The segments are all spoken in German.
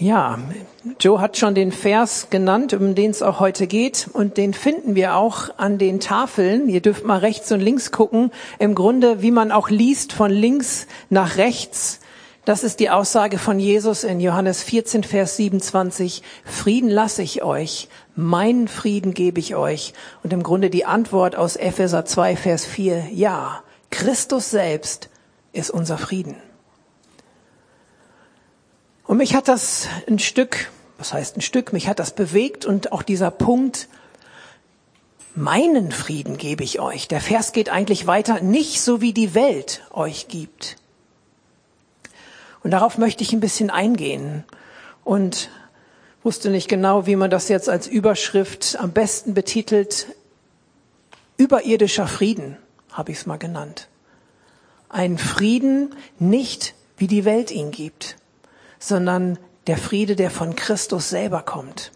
Ja, Joe hat schon den Vers genannt, um den es auch heute geht. Und den finden wir auch an den Tafeln. Ihr dürft mal rechts und links gucken. Im Grunde, wie man auch liest, von links nach rechts. Das ist die Aussage von Jesus in Johannes 14, Vers 27. Frieden lasse ich euch. Meinen Frieden gebe ich euch. Und im Grunde die Antwort aus Epheser 2, Vers 4. Ja, Christus selbst ist unser Frieden. Und mich hat das ein Stück, was heißt ein Stück, mich hat das bewegt und auch dieser Punkt, meinen Frieden gebe ich euch. Der Vers geht eigentlich weiter, nicht so wie die Welt euch gibt. Und darauf möchte ich ein bisschen eingehen und wusste nicht genau, wie man das jetzt als Überschrift am besten betitelt. Überirdischer Frieden habe ich es mal genannt. Ein Frieden nicht, wie die Welt ihn gibt sondern der Friede, der von Christus selber kommt.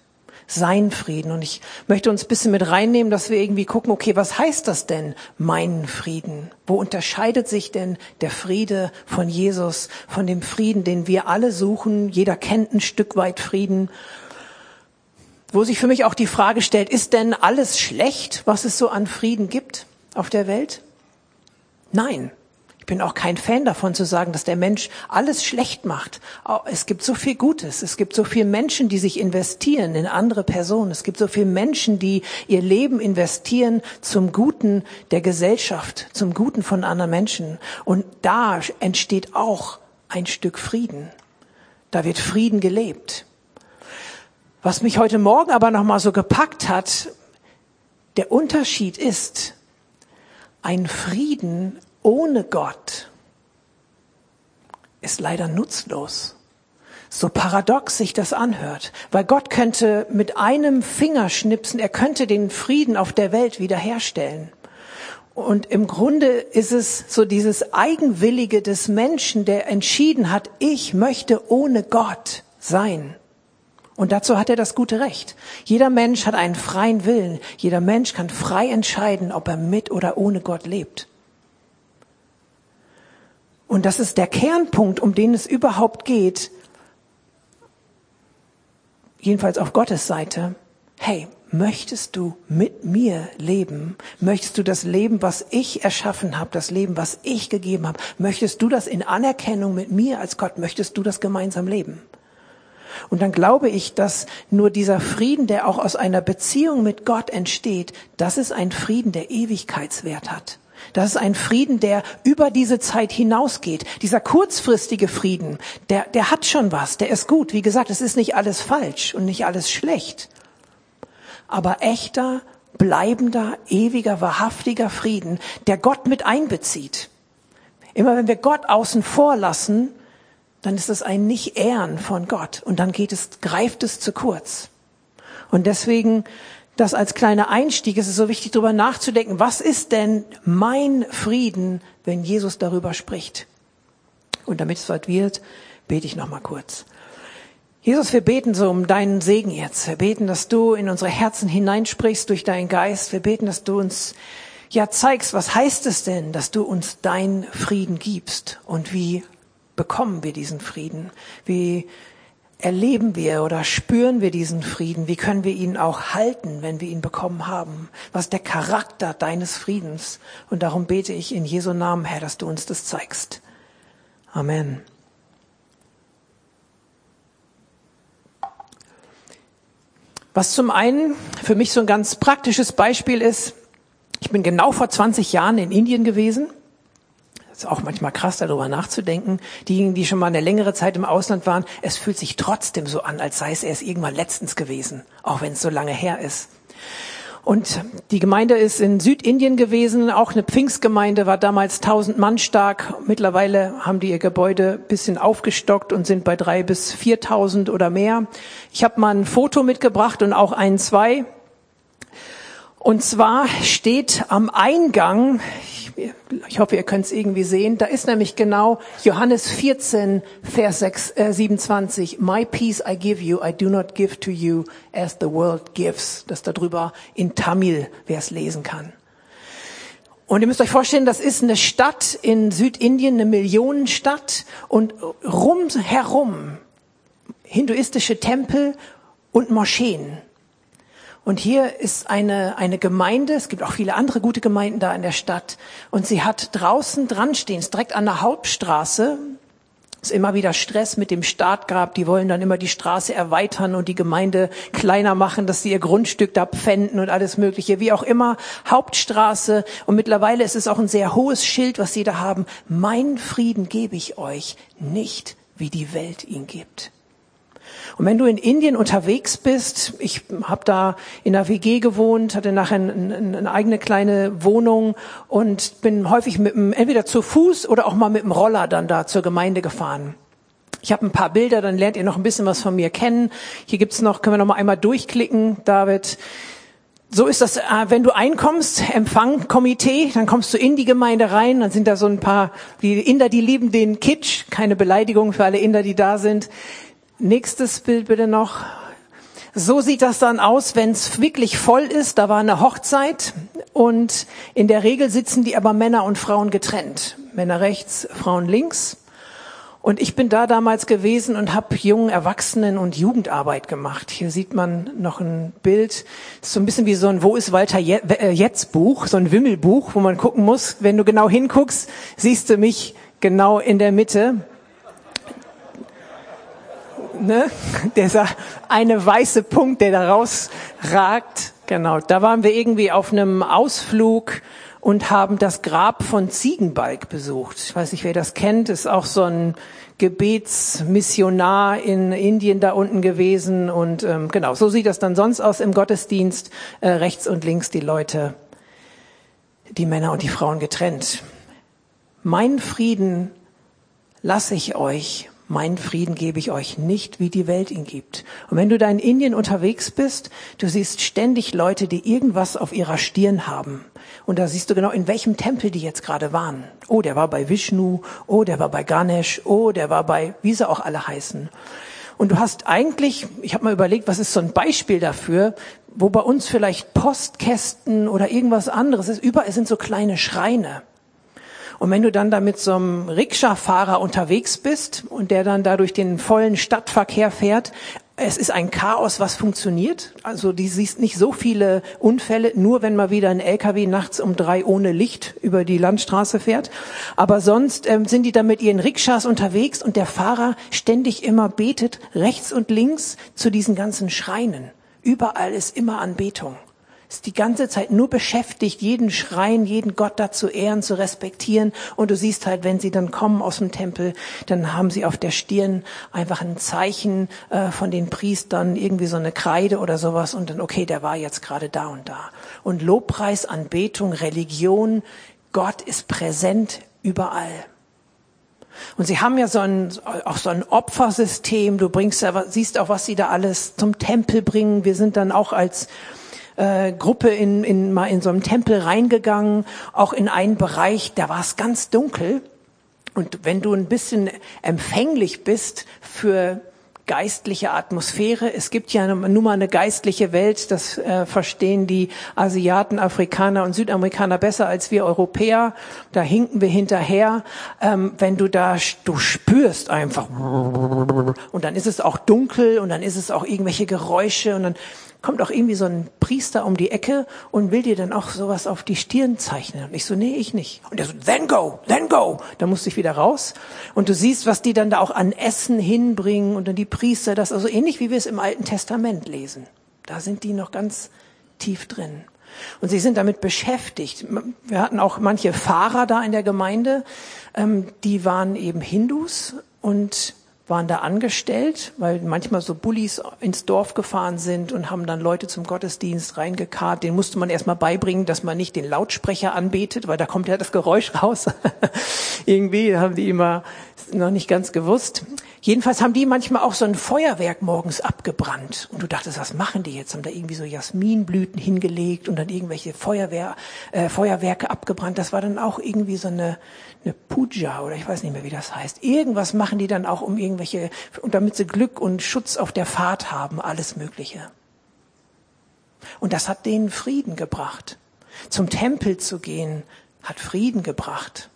Sein Frieden. Und ich möchte uns ein bisschen mit reinnehmen, dass wir irgendwie gucken, okay, was heißt das denn, meinen Frieden? Wo unterscheidet sich denn der Friede von Jesus, von dem Frieden, den wir alle suchen? Jeder kennt ein Stück weit Frieden. Wo sich für mich auch die Frage stellt, ist denn alles schlecht, was es so an Frieden gibt auf der Welt? Nein, ich bin auch kein Fan davon zu sagen, dass der Mensch alles schlecht macht. Es gibt so viel Gutes. Es gibt so viele Menschen, die sich investieren in andere Personen. Es gibt so viele Menschen, die ihr Leben investieren zum Guten der Gesellschaft, zum Guten von anderen Menschen. Und da entsteht auch ein Stück Frieden. Da wird Frieden gelebt. Was mich heute Morgen aber noch mal so gepackt hat, der Unterschied ist, ein Frieden ohne Gott ist leider nutzlos. So paradox sich das anhört, weil Gott könnte mit einem Fingerschnipsen, er könnte den Frieden auf der Welt wiederherstellen. Und im Grunde ist es so dieses Eigenwillige des Menschen, der entschieden hat, ich möchte ohne Gott sein. Und dazu hat er das gute Recht. Jeder Mensch hat einen freien Willen. Jeder Mensch kann frei entscheiden, ob er mit oder ohne Gott lebt. Und das ist der Kernpunkt, um den es überhaupt geht, jedenfalls auf Gottes Seite. Hey, möchtest du mit mir leben? Möchtest du das Leben, was ich erschaffen habe, das Leben, was ich gegeben habe, möchtest du das in Anerkennung mit mir als Gott, möchtest du das gemeinsam leben? Und dann glaube ich, dass nur dieser Frieden, der auch aus einer Beziehung mit Gott entsteht, das ist ein Frieden, der Ewigkeitswert hat. Das ist ein Frieden, der über diese Zeit hinausgeht. Dieser kurzfristige Frieden, der, der hat schon was, der ist gut. Wie gesagt, es ist nicht alles falsch und nicht alles schlecht. Aber echter, bleibender, ewiger, wahrhaftiger Frieden, der Gott mit einbezieht. Immer wenn wir Gott außen vor lassen, dann ist es ein Nicht-Ehren von Gott und dann geht es, greift es zu kurz. Und deswegen das als kleiner Einstieg ist es so wichtig, darüber nachzudenken, was ist denn mein Frieden, wenn Jesus darüber spricht? Und damit es weit wird, bete ich noch mal kurz. Jesus, wir beten so um deinen Segen jetzt. Wir beten, dass du in unsere Herzen hineinsprichst durch deinen Geist. Wir beten, dass du uns ja zeigst, was heißt es denn, dass du uns deinen Frieden gibst und wie bekommen wir diesen Frieden? Wie erleben wir oder spüren wir diesen Frieden? Wie können wir ihn auch halten, wenn wir ihn bekommen haben? Was ist der Charakter deines Friedens? Und darum bete ich in Jesu Namen, Herr, dass du uns das zeigst. Amen. Was zum einen für mich so ein ganz praktisches Beispiel ist, ich bin genau vor 20 Jahren in Indien gewesen ist auch manchmal krass, darüber nachzudenken. Diejenigen, die schon mal eine längere Zeit im Ausland waren, es fühlt sich trotzdem so an, als sei es erst irgendwann letztens gewesen, auch wenn es so lange her ist. Und die Gemeinde ist in Südindien gewesen, auch eine Pfingstgemeinde, war damals 1000 Mann stark. Mittlerweile haben die ihr Gebäude bisschen aufgestockt und sind bei drei bis 4000 oder mehr. Ich habe mal ein Foto mitgebracht und auch ein, zwei. Und zwar steht am Eingang, ich hoffe, ihr könnt es irgendwie sehen. Da ist nämlich genau Johannes 14, Vers 6, äh, 27. My peace I give you, I do not give to you as the world gives. Das darüber in Tamil, wer es lesen kann. Und ihr müsst euch vorstellen, das ist eine Stadt in Südindien, eine Millionenstadt. Und rumherum hinduistische Tempel und Moscheen. Und hier ist eine, eine Gemeinde, es gibt auch viele andere gute Gemeinden da in der Stadt, und sie hat draußen dran stehen, direkt an der Hauptstraße, ist immer wieder Stress mit dem Startgrab. Die wollen dann immer die Straße erweitern und die Gemeinde kleiner machen, dass sie ihr Grundstück da pfänden und alles Mögliche. Wie auch immer, Hauptstraße. Und mittlerweile ist es auch ein sehr hohes Schild, was sie da haben. Mein Frieden gebe ich euch, nicht wie die Welt ihn gibt. Und wenn du in Indien unterwegs bist, ich habe da in der WG gewohnt, hatte nachher eine, eine eigene kleine Wohnung und bin häufig mit dem, entweder zu Fuß oder auch mal mit dem Roller dann da zur Gemeinde gefahren. Ich habe ein paar Bilder, dann lernt ihr noch ein bisschen was von mir kennen. Hier gibt's noch, können wir noch mal einmal durchklicken, David. So ist das, äh, wenn du einkommst, Empfang, Komitee, dann kommst du in die Gemeinde rein, dann sind da so ein paar, die Inder, die lieben den Kitsch, keine Beleidigung für alle Inder, die da sind. Nächstes Bild bitte noch. So sieht das dann aus, wenn es wirklich voll ist. Da war eine Hochzeit und in der Regel sitzen die aber Männer und Frauen getrennt. Männer rechts, Frauen links. Und ich bin da damals gewesen und habe jungen Erwachsenen und Jugendarbeit gemacht. Hier sieht man noch ein Bild, so ein bisschen wie so ein Wo ist Walter äh, jetzt Buch, so ein Wimmelbuch, wo man gucken muss. Wenn du genau hinguckst, siehst du mich genau in der Mitte ne? Dieser eine weiße Punkt, der da rausragt. Genau, da waren wir irgendwie auf einem Ausflug und haben das Grab von Ziegenbalg besucht. Ich weiß nicht, wer das kennt, ist auch so ein Gebetsmissionar in Indien da unten gewesen. Und ähm, genau, so sieht das dann sonst aus im Gottesdienst. Äh, rechts und links die Leute, die Männer und die Frauen getrennt. Mein Frieden lasse ich euch Meinen Frieden gebe ich euch nicht, wie die Welt ihn gibt. Und wenn du da in Indien unterwegs bist, du siehst ständig Leute, die irgendwas auf ihrer Stirn haben. Und da siehst du genau, in welchem Tempel die jetzt gerade waren. Oh, der war bei Vishnu. Oh, der war bei Ganesh. Oh, der war bei, wie sie auch alle heißen. Und du hast eigentlich, ich habe mal überlegt, was ist so ein Beispiel dafür, wo bei uns vielleicht Postkästen oder irgendwas anderes ist. Überall sind so kleine Schreine. Und wenn du dann da mit so einem Rikscha-Fahrer unterwegs bist und der dann da durch den vollen Stadtverkehr fährt, es ist ein Chaos, was funktioniert. Also die siehst nicht so viele Unfälle, nur wenn mal wieder ein LKW nachts um drei ohne Licht über die Landstraße fährt. Aber sonst ähm, sind die da mit ihren Rikschas unterwegs und der Fahrer ständig immer betet rechts und links zu diesen ganzen Schreinen. Überall ist immer Anbetung ist die ganze Zeit nur beschäftigt, jeden Schrein, jeden Gott da zu ehren, zu respektieren. Und du siehst halt, wenn sie dann kommen aus dem Tempel, dann haben sie auf der Stirn einfach ein Zeichen äh, von den Priestern, irgendwie so eine Kreide oder sowas. Und dann, okay, der war jetzt gerade da und da. Und Lobpreis, Anbetung, Religion, Gott ist präsent überall. Und sie haben ja so ein, auch so ein Opfersystem. Du bringst ja, siehst auch, was sie da alles zum Tempel bringen. Wir sind dann auch als äh, Gruppe in, in, mal in so einem Tempel reingegangen, auch in einen Bereich, da war es ganz dunkel. Und wenn du ein bisschen empfänglich bist für geistliche Atmosphäre. Es gibt ja nun mal eine geistliche Welt, das äh, verstehen die Asiaten, Afrikaner und Südamerikaner besser als wir Europäer. Da hinken wir hinterher. Ähm, wenn du da, du spürst einfach und dann ist es auch dunkel und dann ist es auch irgendwelche Geräusche und dann kommt auch irgendwie so ein Priester um die Ecke und will dir dann auch sowas auf die Stirn zeichnen. Und ich so, nee, ich nicht. Und er so, then go, then go. Da musste ich wieder raus. Und du siehst, was die dann da auch an Essen hinbringen und dann die Priester, das also ähnlich wie wir es im Alten Testament lesen. Da sind die noch ganz tief drin. Und sie sind damit beschäftigt. Wir hatten auch manche Fahrer da in der Gemeinde, ähm, die waren eben Hindus und waren da angestellt, weil manchmal so Bullis ins Dorf gefahren sind und haben dann Leute zum Gottesdienst reingekarrt. Den musste man erstmal beibringen, dass man nicht den Lautsprecher anbetet, weil da kommt ja das Geräusch raus. Irgendwie haben die immer noch nicht ganz gewusst. Jedenfalls haben die manchmal auch so ein Feuerwerk morgens abgebrannt. Und du dachtest, was machen die jetzt? Haben da irgendwie so Jasminblüten hingelegt und dann irgendwelche Feuerwehr, äh, Feuerwerke abgebrannt. Das war dann auch irgendwie so eine, eine Puja oder ich weiß nicht mehr, wie das heißt. Irgendwas machen die dann auch um irgendwelche, und damit sie Glück und Schutz auf der Fahrt haben, alles Mögliche. Und das hat denen Frieden gebracht. Zum Tempel zu gehen, hat Frieden gebracht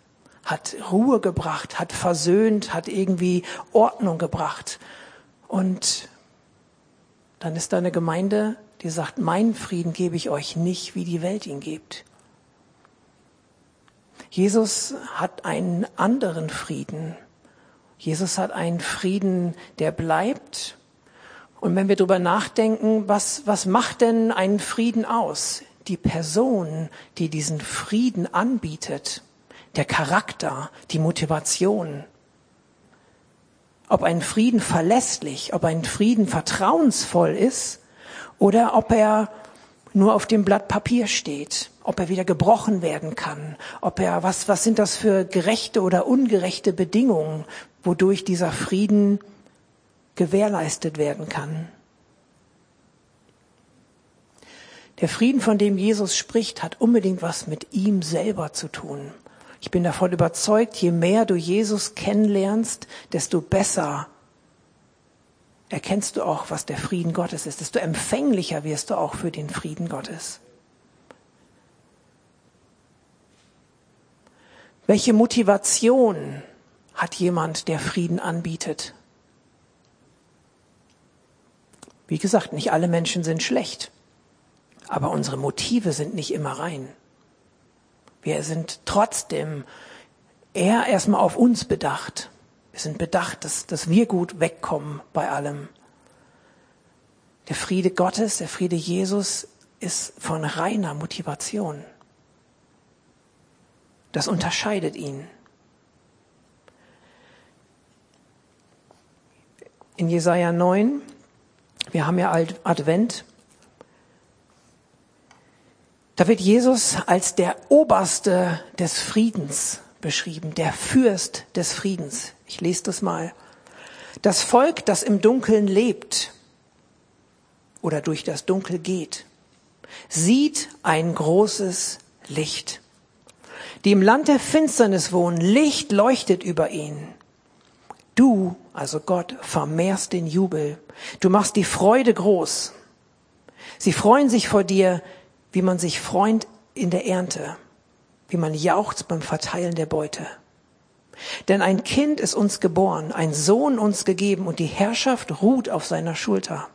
hat Ruhe gebracht, hat versöhnt, hat irgendwie Ordnung gebracht. Und dann ist da eine Gemeinde, die sagt, meinen Frieden gebe ich euch nicht, wie die Welt ihn gibt. Jesus hat einen anderen Frieden. Jesus hat einen Frieden, der bleibt. Und wenn wir darüber nachdenken, was, was macht denn einen Frieden aus? Die Person, die diesen Frieden anbietet, der Charakter, die Motivation. Ob ein Frieden verlässlich, ob ein Frieden vertrauensvoll ist oder ob er nur auf dem Blatt Papier steht, ob er wieder gebrochen werden kann, ob er, was, was sind das für gerechte oder ungerechte Bedingungen, wodurch dieser Frieden gewährleistet werden kann. Der Frieden, von dem Jesus spricht, hat unbedingt was mit ihm selber zu tun. Ich bin davon überzeugt, je mehr du Jesus kennenlernst, desto besser erkennst du auch, was der Frieden Gottes ist, desto empfänglicher wirst du auch für den Frieden Gottes. Welche Motivation hat jemand, der Frieden anbietet? Wie gesagt, nicht alle Menschen sind schlecht, aber unsere Motive sind nicht immer rein. Wir sind trotzdem eher erstmal auf uns bedacht. Wir sind bedacht, dass, dass wir gut wegkommen bei allem. Der Friede Gottes, der Friede Jesus ist von reiner Motivation. Das unterscheidet ihn. In Jesaja 9, wir haben ja Advent, da wird Jesus als der Oberste des Friedens beschrieben, der Fürst des Friedens. Ich lese das mal. Das Volk, das im Dunkeln lebt oder durch das Dunkel geht, sieht ein großes Licht. Die im Land der Finsternis wohnen, Licht leuchtet über ihnen. Du, also Gott, vermehrst den Jubel. Du machst die Freude groß. Sie freuen sich vor dir, wie man sich freut in der Ernte wie man jauchzt beim Verteilen der Beute. Denn ein Kind ist uns geboren, ein Sohn uns gegeben und die Herrschaft ruht auf seiner Schulter.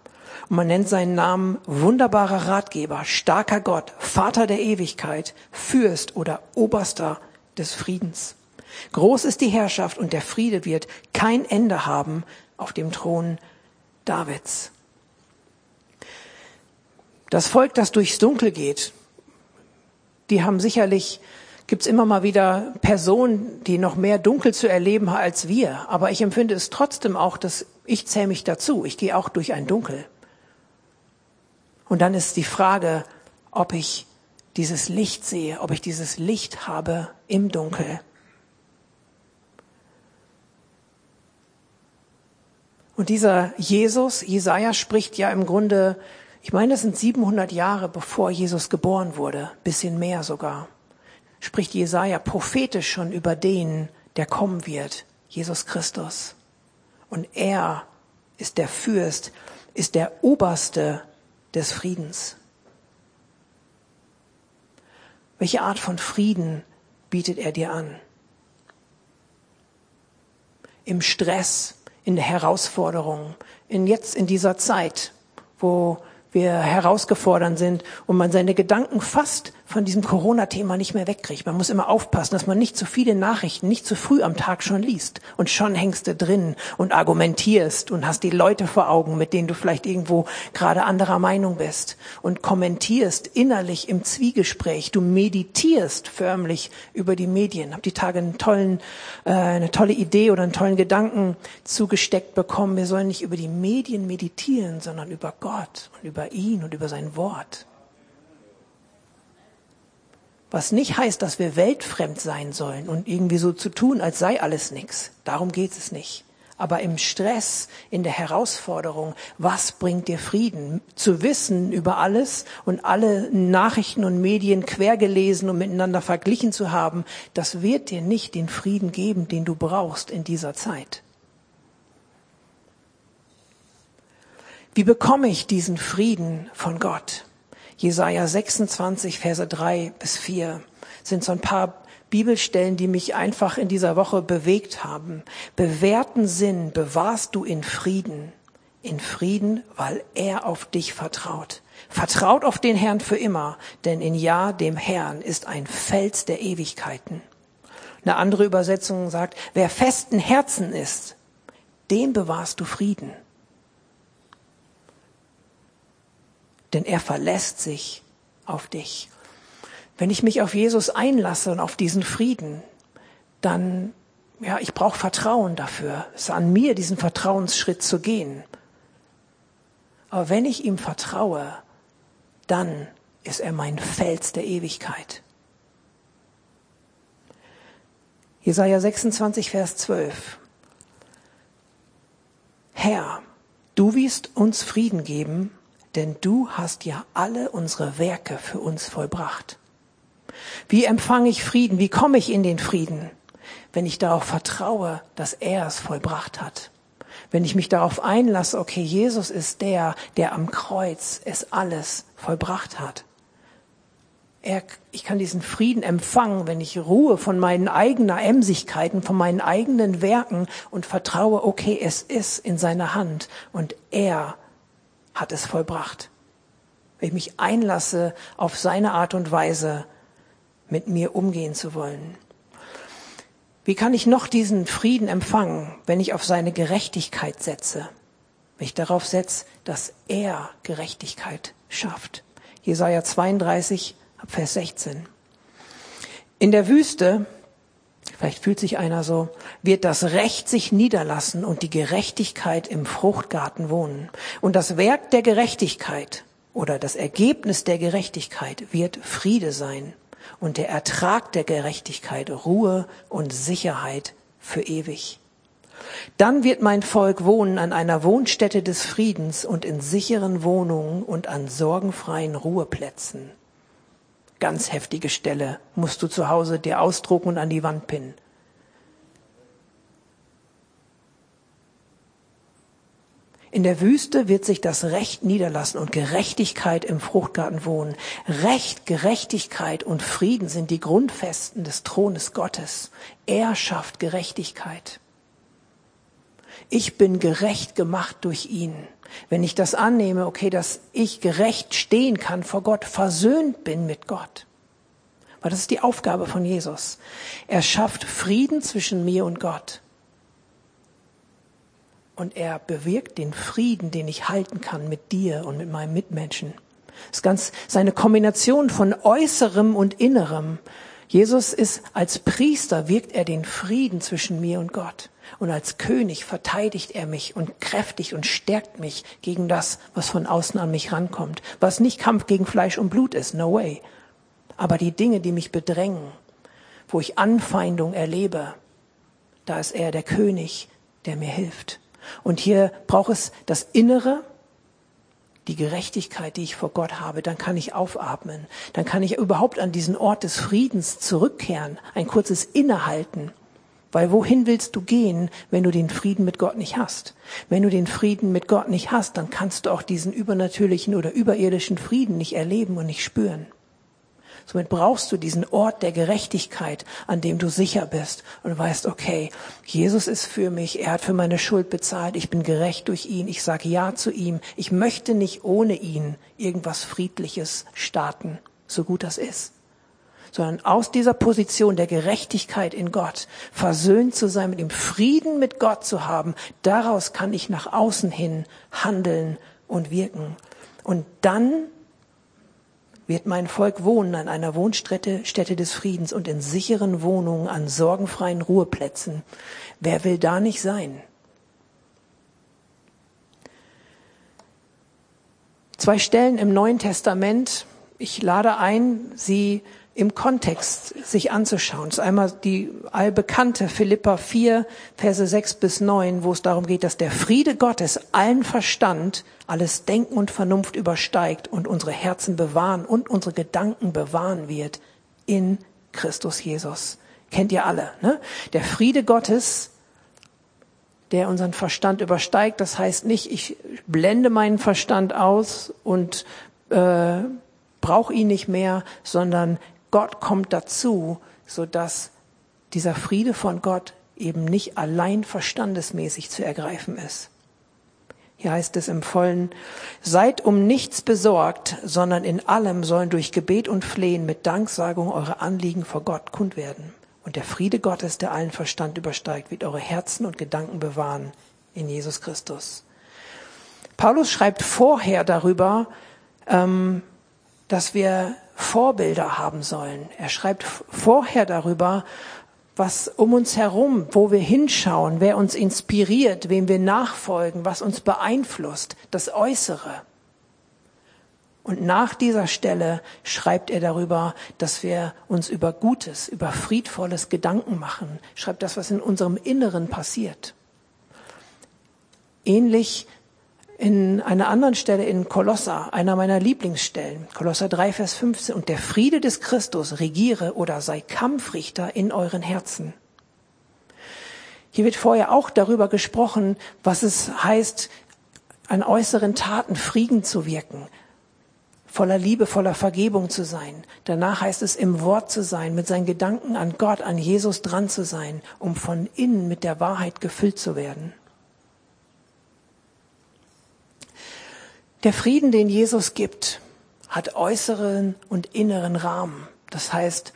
Und man nennt seinen Namen wunderbarer Ratgeber, starker Gott, Vater der Ewigkeit, Fürst oder Oberster des Friedens. Groß ist die Herrschaft und der Friede wird kein Ende haben auf dem Thron Davids. Das Volk, das durchs Dunkel geht, die haben sicherlich gibt's immer mal wieder Personen, die noch mehr dunkel zu erleben haben als wir. Aber ich empfinde es trotzdem auch, dass ich zähle mich dazu. Ich gehe auch durch ein Dunkel. Und dann ist die Frage, ob ich dieses Licht sehe, ob ich dieses Licht habe im Dunkel. Und dieser Jesus, Jesaja spricht ja im Grunde, ich meine, das sind 700 Jahre bevor Jesus geboren wurde, bisschen mehr sogar spricht Jesaja prophetisch schon über den, der kommen wird, Jesus Christus. Und er ist der Fürst, ist der Oberste des Friedens. Welche Art von Frieden bietet er dir an? Im Stress, in der Herausforderung, in jetzt in dieser Zeit, wo wir herausgefordert sind und man seine Gedanken fast von diesem Corona-Thema nicht mehr wegkriegt. Man muss immer aufpassen, dass man nicht zu viele Nachrichten, nicht zu früh am Tag schon liest und schon hängst du drin und argumentierst und hast die Leute vor Augen, mit denen du vielleicht irgendwo gerade anderer Meinung bist und kommentierst innerlich im Zwiegespräch. Du meditierst förmlich über die Medien. Hab die Tage einen tollen, äh, eine tolle Idee oder einen tollen Gedanken zugesteckt bekommen. Wir sollen nicht über die Medien meditieren, sondern über Gott und über ihn und über sein Wort. Was nicht heißt, dass wir weltfremd sein sollen und irgendwie so zu tun, als sei alles nichts. Darum geht es nicht. Aber im Stress, in der Herausforderung, was bringt dir Frieden? Zu wissen über alles und alle Nachrichten und Medien quergelesen und miteinander verglichen zu haben, das wird dir nicht den Frieden geben, den du brauchst in dieser Zeit. Wie bekomme ich diesen Frieden von Gott? Jesaja 26, Verse 3 bis 4 sind so ein paar Bibelstellen, die mich einfach in dieser Woche bewegt haben. Bewährten Sinn bewahrst du in Frieden, in Frieden, weil er auf dich vertraut. Vertraut auf den Herrn für immer, denn in Ja dem Herrn ist ein Fels der Ewigkeiten. Eine andere Übersetzung sagt, wer festen Herzen ist, dem bewahrst du Frieden. Denn er verlässt sich auf dich. Wenn ich mich auf Jesus einlasse und auf diesen Frieden, dann, ja, ich brauche Vertrauen dafür. Es ist an mir, diesen Vertrauensschritt zu gehen. Aber wenn ich ihm vertraue, dann ist er mein Fels der Ewigkeit. Jesaja 26, Vers 12. Herr, du wirst uns Frieden geben, denn du hast ja alle unsere Werke für uns vollbracht. Wie empfange ich Frieden? Wie komme ich in den Frieden? Wenn ich darauf vertraue, dass er es vollbracht hat. Wenn ich mich darauf einlasse, okay, Jesus ist der, der am Kreuz es alles vollbracht hat. Er, ich kann diesen Frieden empfangen, wenn ich ruhe von meinen eigenen Emsigkeiten, von meinen eigenen Werken und vertraue, okay, es ist in seiner Hand und er hat es vollbracht. Wenn ich mich einlasse, auf seine Art und Weise mit mir umgehen zu wollen. Wie kann ich noch diesen Frieden empfangen, wenn ich auf seine Gerechtigkeit setze? Wenn ich darauf setze, dass er Gerechtigkeit schafft. Jesaja 32, Vers 16. In der Wüste, vielleicht fühlt sich einer so, wird das Recht sich niederlassen und die Gerechtigkeit im Fruchtgarten wohnen. Und das Werk der Gerechtigkeit oder das Ergebnis der Gerechtigkeit wird Friede sein und der Ertrag der Gerechtigkeit Ruhe und Sicherheit für ewig. Dann wird mein Volk wohnen an einer Wohnstätte des Friedens und in sicheren Wohnungen und an sorgenfreien Ruheplätzen. Ganz heftige Stelle musst du zu Hause dir ausdrucken und an die Wand pinnen. In der Wüste wird sich das Recht niederlassen und Gerechtigkeit im Fruchtgarten wohnen. Recht, Gerechtigkeit und Frieden sind die Grundfesten des Thrones Gottes. Er schafft Gerechtigkeit. Ich bin gerecht gemacht durch ihn. Wenn ich das annehme, okay, dass ich gerecht stehen kann vor Gott, versöhnt bin mit Gott. Weil das ist die Aufgabe von Jesus. Er schafft Frieden zwischen mir und Gott und er bewirkt den Frieden, den ich halten kann mit dir und mit meinem Mitmenschen. Das ist ganz seine Kombination von äußerem und innerem. Jesus ist als Priester wirkt er den Frieden zwischen mir und Gott. Und als König verteidigt er mich und kräftigt und stärkt mich gegen das, was von außen an mich rankommt. Was nicht Kampf gegen Fleisch und Blut ist, no way. Aber die Dinge, die mich bedrängen, wo ich Anfeindung erlebe, da ist er der König, der mir hilft. Und hier braucht es das Innere, die Gerechtigkeit, die ich vor Gott habe, dann kann ich aufatmen. Dann kann ich überhaupt an diesen Ort des Friedens zurückkehren, ein kurzes Innehalten. Weil wohin willst du gehen, wenn du den Frieden mit Gott nicht hast? Wenn du den Frieden mit Gott nicht hast, dann kannst du auch diesen übernatürlichen oder überirdischen Frieden nicht erleben und nicht spüren. Somit brauchst du diesen Ort der Gerechtigkeit, an dem du sicher bist und weißt, okay, Jesus ist für mich, er hat für meine Schuld bezahlt, ich bin gerecht durch ihn, ich sage Ja zu ihm, ich möchte nicht ohne ihn irgendwas Friedliches starten, so gut das ist sondern aus dieser Position der Gerechtigkeit in Gott, versöhnt zu sein, mit dem Frieden mit Gott zu haben, daraus kann ich nach außen hin handeln und wirken. Und dann wird mein Volk wohnen an einer Wohnstätte Stätte des Friedens und in sicheren Wohnungen an sorgenfreien Ruheplätzen. Wer will da nicht sein? Zwei Stellen im Neuen Testament. Ich lade ein, sie im Kontext sich anzuschauen. Das ist einmal die allbekannte Philippa 4, Verse 6 bis 9, wo es darum geht, dass der Friede Gottes allen Verstand, alles Denken und Vernunft übersteigt und unsere Herzen bewahren und unsere Gedanken bewahren wird in Christus Jesus. Kennt ihr alle, ne? Der Friede Gottes, der unseren Verstand übersteigt, das heißt nicht, ich blende meinen Verstand aus und äh, brauche ihn nicht mehr, sondern Gott kommt dazu, so dass dieser Friede von Gott eben nicht allein verstandesmäßig zu ergreifen ist. Hier heißt es im Vollen, seid um nichts besorgt, sondern in allem sollen durch Gebet und Flehen mit Danksagung eure Anliegen vor Gott kund werden. Und der Friede Gottes, der allen Verstand übersteigt, wird eure Herzen und Gedanken bewahren in Jesus Christus. Paulus schreibt vorher darüber, ähm, dass wir Vorbilder haben sollen. Er schreibt vorher darüber, was um uns herum, wo wir hinschauen, wer uns inspiriert, wem wir nachfolgen, was uns beeinflusst, das Äußere. Und nach dieser Stelle schreibt er darüber, dass wir uns über Gutes, über Friedvolles Gedanken machen, schreibt das, was in unserem Inneren passiert. Ähnlich in einer anderen Stelle in Kolosser, einer meiner Lieblingsstellen, Kolosser 3, Vers 15, und der Friede des Christus regiere oder sei Kampfrichter in euren Herzen. Hier wird vorher auch darüber gesprochen, was es heißt, an äußeren Taten Frieden zu wirken, voller Liebe, voller Vergebung zu sein. Danach heißt es, im Wort zu sein, mit seinen Gedanken an Gott, an Jesus dran zu sein, um von innen mit der Wahrheit gefüllt zu werden. Der Frieden, den Jesus gibt, hat äußeren und inneren Rahmen. Das heißt,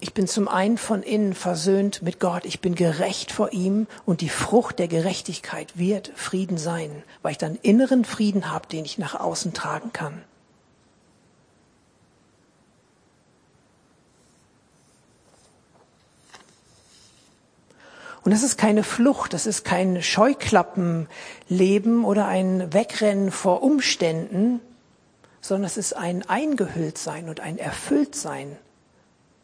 ich bin zum einen von innen versöhnt mit Gott, ich bin gerecht vor ihm und die Frucht der Gerechtigkeit wird Frieden sein, weil ich dann inneren Frieden habe, den ich nach außen tragen kann. Und das ist keine Flucht, das ist kein Scheuklappenleben oder ein Wegrennen vor Umständen, sondern es ist ein Eingehülltsein und ein Erfülltsein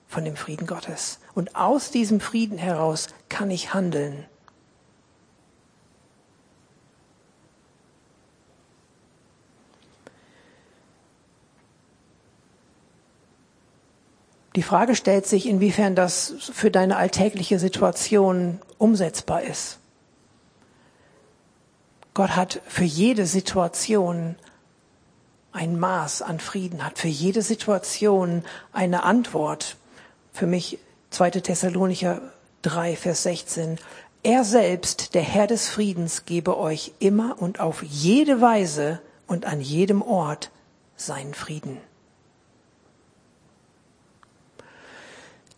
von dem Frieden Gottes. Und aus diesem Frieden heraus kann ich handeln. Die Frage stellt sich, inwiefern das für deine alltägliche Situation umsetzbar ist. Gott hat für jede Situation ein Maß an Frieden, hat für jede Situation eine Antwort. Für mich 2. Thessalonicher 3, Vers 16. Er selbst, der Herr des Friedens, gebe euch immer und auf jede Weise und an jedem Ort seinen Frieden.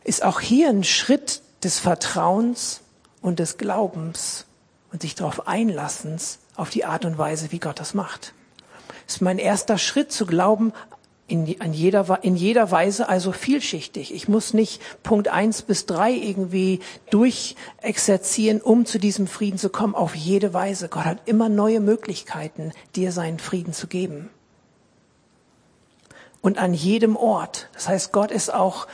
ist auch hier ein Schritt des Vertrauens und des Glaubens und sich darauf einlassens auf die Art und Weise, wie Gott das macht. Das ist mein erster Schritt zu glauben, in, an jeder, in jeder Weise also vielschichtig. Ich muss nicht Punkt eins bis drei irgendwie durchexerzieren, um zu diesem Frieden zu kommen. Auf jede Weise. Gott hat immer neue Möglichkeiten, dir seinen Frieden zu geben. Und an jedem Ort. Das heißt, Gott ist auch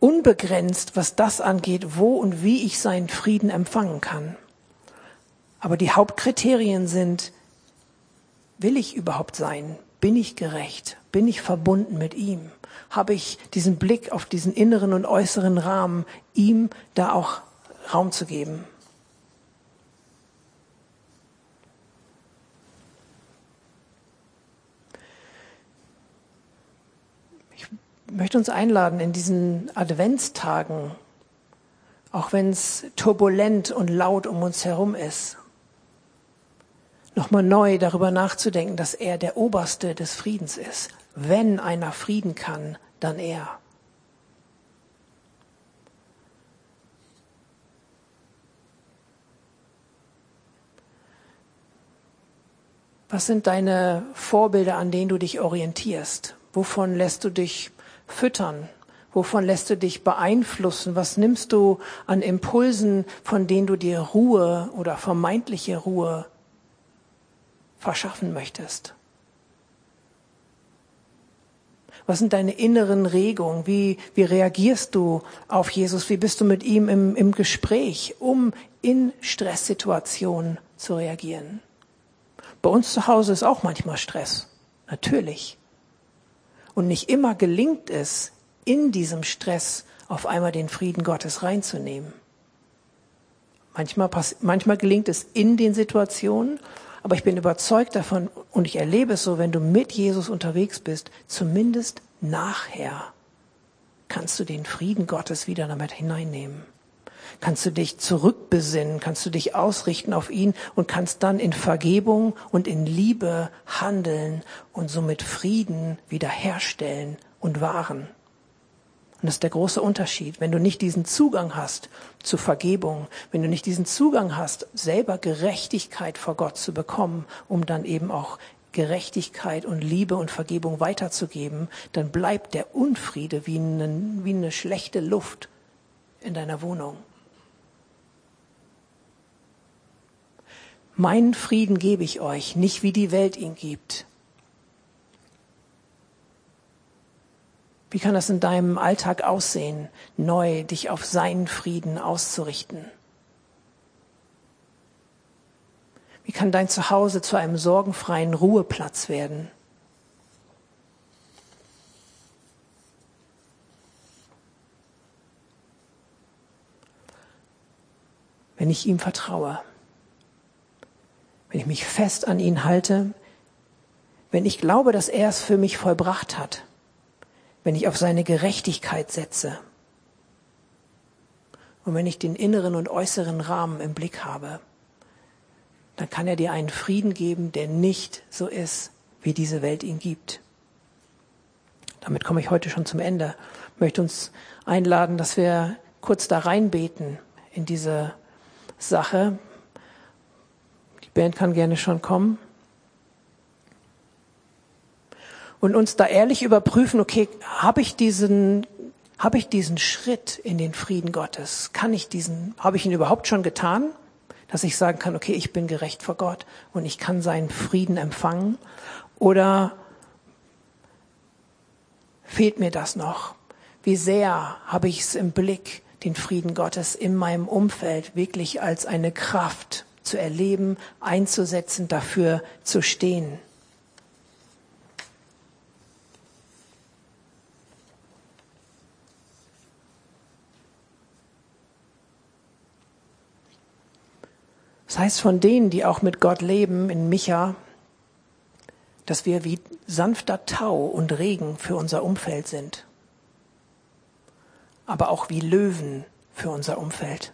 unbegrenzt, was das angeht, wo und wie ich seinen Frieden empfangen kann. Aber die Hauptkriterien sind, will ich überhaupt sein? Bin ich gerecht? Bin ich verbunden mit ihm? Habe ich diesen Blick auf diesen inneren und äußeren Rahmen, ihm da auch Raum zu geben? Möchte uns einladen in diesen Adventstagen, auch wenn es turbulent und laut um uns herum ist, nochmal neu darüber nachzudenken, dass er der Oberste des Friedens ist. Wenn einer Frieden kann, dann er. Was sind deine Vorbilder, an denen du dich orientierst? Wovon lässt du dich füttern? Wovon lässt du dich beeinflussen? Was nimmst du an Impulsen, von denen du dir Ruhe oder vermeintliche Ruhe verschaffen möchtest? Was sind deine inneren Regungen? Wie, wie reagierst du auf Jesus? Wie bist du mit ihm im, im Gespräch, um in Stresssituationen zu reagieren? Bei uns zu Hause ist auch manchmal Stress. Natürlich. Und nicht immer gelingt es, in diesem Stress auf einmal den Frieden Gottes reinzunehmen. Manchmal, manchmal gelingt es in den Situationen, aber ich bin überzeugt davon und ich erlebe es so, wenn du mit Jesus unterwegs bist, zumindest nachher kannst du den Frieden Gottes wieder damit hineinnehmen. Kannst du dich zurückbesinnen, kannst du dich ausrichten auf ihn und kannst dann in Vergebung und in Liebe handeln und somit Frieden wiederherstellen und wahren. Und das ist der große Unterschied. Wenn du nicht diesen Zugang hast zu Vergebung, wenn du nicht diesen Zugang hast, selber Gerechtigkeit vor Gott zu bekommen, um dann eben auch Gerechtigkeit und Liebe und Vergebung weiterzugeben, dann bleibt der Unfriede wie eine, wie eine schlechte Luft in deiner Wohnung. Meinen Frieden gebe ich euch, nicht wie die Welt ihn gibt. Wie kann das in deinem Alltag aussehen, neu dich auf seinen Frieden auszurichten? Wie kann dein Zuhause zu einem sorgenfreien Ruheplatz werden? Wenn ich ihm vertraue, wenn ich mich fest an ihn halte, wenn ich glaube, dass er es für mich vollbracht hat, wenn ich auf seine Gerechtigkeit setze und wenn ich den inneren und äußeren Rahmen im Blick habe dann kann er dir einen Frieden geben, der nicht so ist, wie diese Welt ihn gibt. Damit komme ich heute schon zum Ende. Ich möchte uns einladen, dass wir kurz da reinbeten in diese Sache. Die Band kann gerne schon kommen. Und uns da ehrlich überprüfen, okay, habe ich diesen, habe ich diesen Schritt in den Frieden Gottes? Kann ich diesen, habe ich ihn überhaupt schon getan? dass ich sagen kann, okay, ich bin gerecht vor Gott und ich kann seinen Frieden empfangen? Oder fehlt mir das noch? Wie sehr habe ich es im Blick, den Frieden Gottes in meinem Umfeld wirklich als eine Kraft zu erleben, einzusetzen, dafür zu stehen? Das heißt von denen, die auch mit Gott leben, in Micha, dass wir wie sanfter Tau und Regen für unser Umfeld sind, aber auch wie Löwen für unser Umfeld.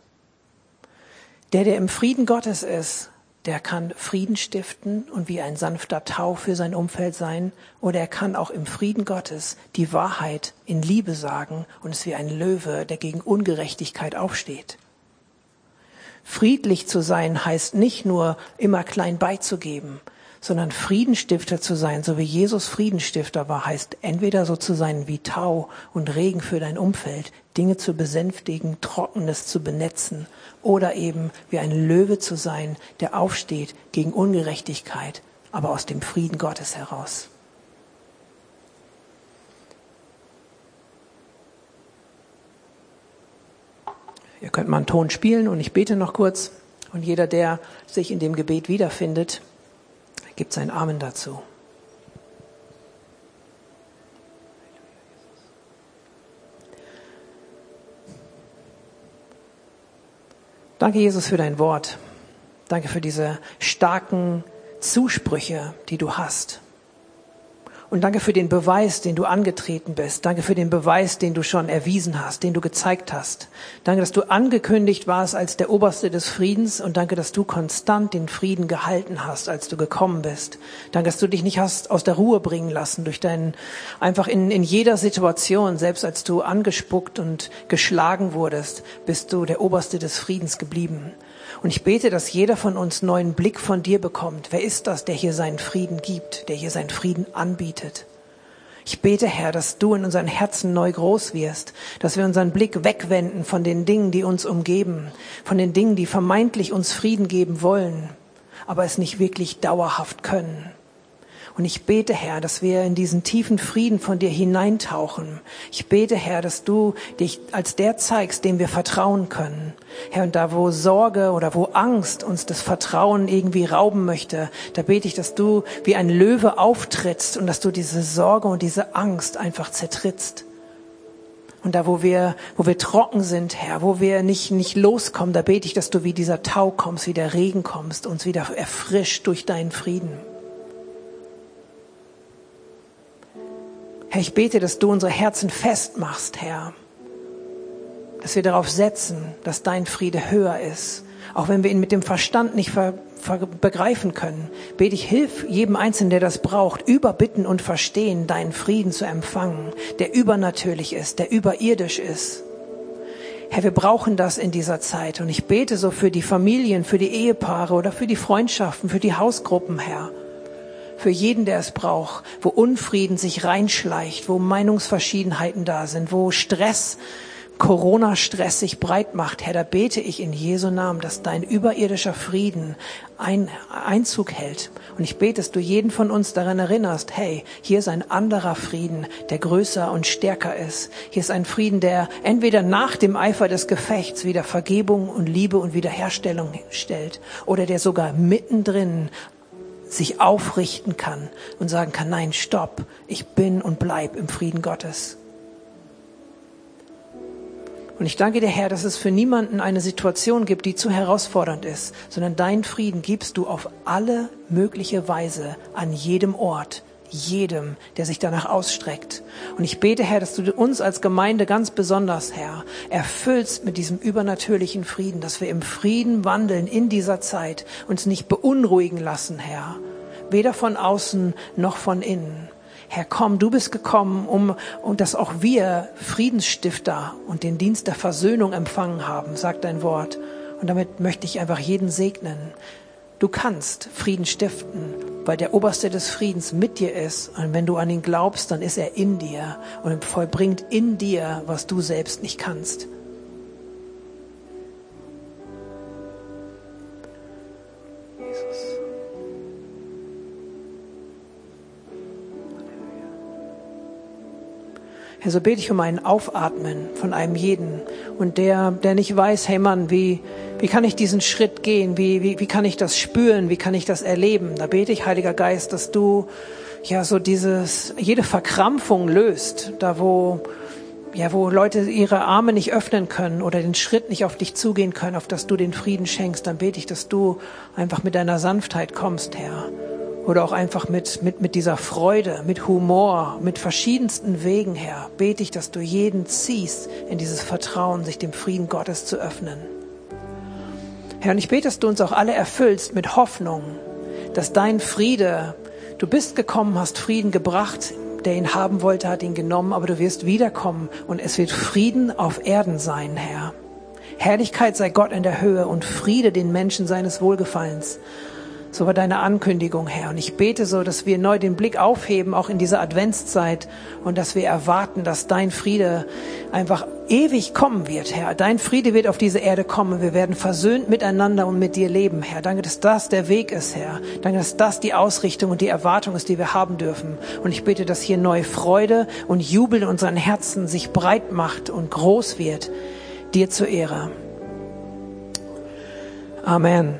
Der, der im Frieden Gottes ist, der kann Frieden stiften und wie ein sanfter Tau für sein Umfeld sein, oder er kann auch im Frieden Gottes die Wahrheit in Liebe sagen und ist wie ein Löwe, der gegen Ungerechtigkeit aufsteht. Friedlich zu sein heißt nicht nur immer klein beizugeben, sondern Friedenstifter zu sein, so wie Jesus Friedenstifter war, heißt entweder so zu sein wie Tau und Regen für dein Umfeld, Dinge zu besänftigen, Trockenes zu benetzen, oder eben wie ein Löwe zu sein, der aufsteht gegen Ungerechtigkeit, aber aus dem Frieden Gottes heraus. Ihr könnt mal einen Ton spielen und ich bete noch kurz. Und jeder, der sich in dem Gebet wiederfindet, gibt seinen Amen dazu. Danke, Jesus, für dein Wort. Danke für diese starken Zusprüche, die du hast. Und danke für den Beweis, den du angetreten bist. Danke für den Beweis, den du schon erwiesen hast, den du gezeigt hast. Danke, dass du angekündigt warst als der Oberste des Friedens und danke, dass du konstant den Frieden gehalten hast, als du gekommen bist. Danke, dass du dich nicht hast aus der Ruhe bringen lassen durch deinen, einfach in, in jeder Situation, selbst als du angespuckt und geschlagen wurdest, bist du der Oberste des Friedens geblieben. Und ich bete, dass jeder von uns neuen Blick von dir bekommt. Wer ist das, der hier seinen Frieden gibt, der hier seinen Frieden anbietet? Ich bete, Herr, dass du in unseren Herzen neu groß wirst, dass wir unseren Blick wegwenden von den Dingen, die uns umgeben, von den Dingen, die vermeintlich uns Frieden geben wollen, aber es nicht wirklich dauerhaft können. Und ich bete, Herr, dass wir in diesen tiefen Frieden von dir hineintauchen. Ich bete, Herr, dass du dich als der zeigst, dem wir vertrauen können. Herr, und da wo Sorge oder wo Angst uns das Vertrauen irgendwie rauben möchte, da bete ich, dass du wie ein Löwe auftrittst und dass du diese Sorge und diese Angst einfach zertrittst. Und da, wo wir, wo wir trocken sind, Herr, wo wir nicht, nicht loskommen, da bete ich, dass du wie dieser Tau kommst, wie der Regen kommst, uns wieder erfrischt durch deinen Frieden. Herr, ich bete, dass du unsere Herzen festmachst, Herr. dass wir darauf setzen, dass dein Friede höher ist. Auch wenn wir ihn mit dem Verstand nicht ver, begreifen können, bete ich, hilf jedem Einzelnen, der das braucht, über Bitten und Verstehen deinen Frieden zu empfangen, der übernatürlich ist, der überirdisch ist. Herr, wir brauchen das in dieser Zeit. Und ich bete so für die Familien, für die Ehepaare oder für die Freundschaften, für die Hausgruppen, Herr. Für jeden, der es braucht, wo Unfrieden sich reinschleicht, wo Meinungsverschiedenheiten da sind, wo Stress, Corona-Stress sich breit macht. Herr, da bete ich in Jesu Namen, dass dein überirdischer Frieden ein Einzug hält. Und ich bete, dass du jeden von uns daran erinnerst, hey, hier ist ein anderer Frieden, der größer und stärker ist. Hier ist ein Frieden, der entweder nach dem Eifer des Gefechts wieder Vergebung und Liebe und Wiederherstellung stellt oder der sogar mittendrin sich aufrichten kann und sagen kann, nein, stopp, ich bin und bleib im Frieden Gottes. Und ich danke dir, Herr, dass es für niemanden eine Situation gibt, die zu herausfordernd ist, sondern deinen Frieden gibst du auf alle mögliche Weise an jedem Ort, jedem, der sich danach ausstreckt. Und ich bete, Herr, dass du uns als Gemeinde ganz besonders, Herr, erfüllst mit diesem übernatürlichen Frieden, dass wir im Frieden wandeln in dieser Zeit, uns nicht beunruhigen lassen, Herr, weder von außen noch von innen. Herr, komm, du bist gekommen, um, um dass auch wir Friedensstifter und den Dienst der Versöhnung empfangen haben, sagt dein Wort. Und damit möchte ich einfach jeden segnen. Du kannst Frieden stiften, weil der Oberste des Friedens mit dir ist. Und wenn du an ihn glaubst, dann ist er in dir und vollbringt in dir, was du selbst nicht kannst. Herr, so bete ich um ein Aufatmen von einem jeden und der, der nicht weiß, hey Mann, wie, wie kann ich diesen Schritt gehen? Wie, wie, wie kann ich das spüren? Wie kann ich das erleben? Da bete ich, Heiliger Geist, dass du ja so dieses, jede Verkrampfung löst, da wo, ja, wo Leute ihre Arme nicht öffnen können oder den Schritt nicht auf dich zugehen können, auf dass du den Frieden schenkst, dann bete ich, dass du einfach mit deiner Sanftheit kommst, Herr oder auch einfach mit, mit, mit dieser Freude, mit Humor, mit verschiedensten Wegen her, bete ich, dass du jeden ziehst in dieses Vertrauen, sich dem Frieden Gottes zu öffnen. Herr, und ich bete, dass du uns auch alle erfüllst mit Hoffnung, dass dein Friede, du bist gekommen, hast Frieden gebracht, der ihn haben wollte, hat ihn genommen, aber du wirst wiederkommen und es wird Frieden auf Erden sein, Herr. Herrlichkeit sei Gott in der Höhe und Friede den Menschen seines Wohlgefallens. So war deine Ankündigung, Herr. Und ich bete so, dass wir neu den Blick aufheben, auch in dieser Adventszeit, und dass wir erwarten, dass dein Friede einfach ewig kommen wird, Herr. Dein Friede wird auf diese Erde kommen. Wir werden versöhnt miteinander und mit dir leben, Herr. Danke, dass das der Weg ist, Herr. Danke, dass das die Ausrichtung und die Erwartung ist, die wir haben dürfen. Und ich bete, dass hier neue Freude und Jubel in unseren Herzen sich breit macht und groß wird. Dir zur Ehre. Amen.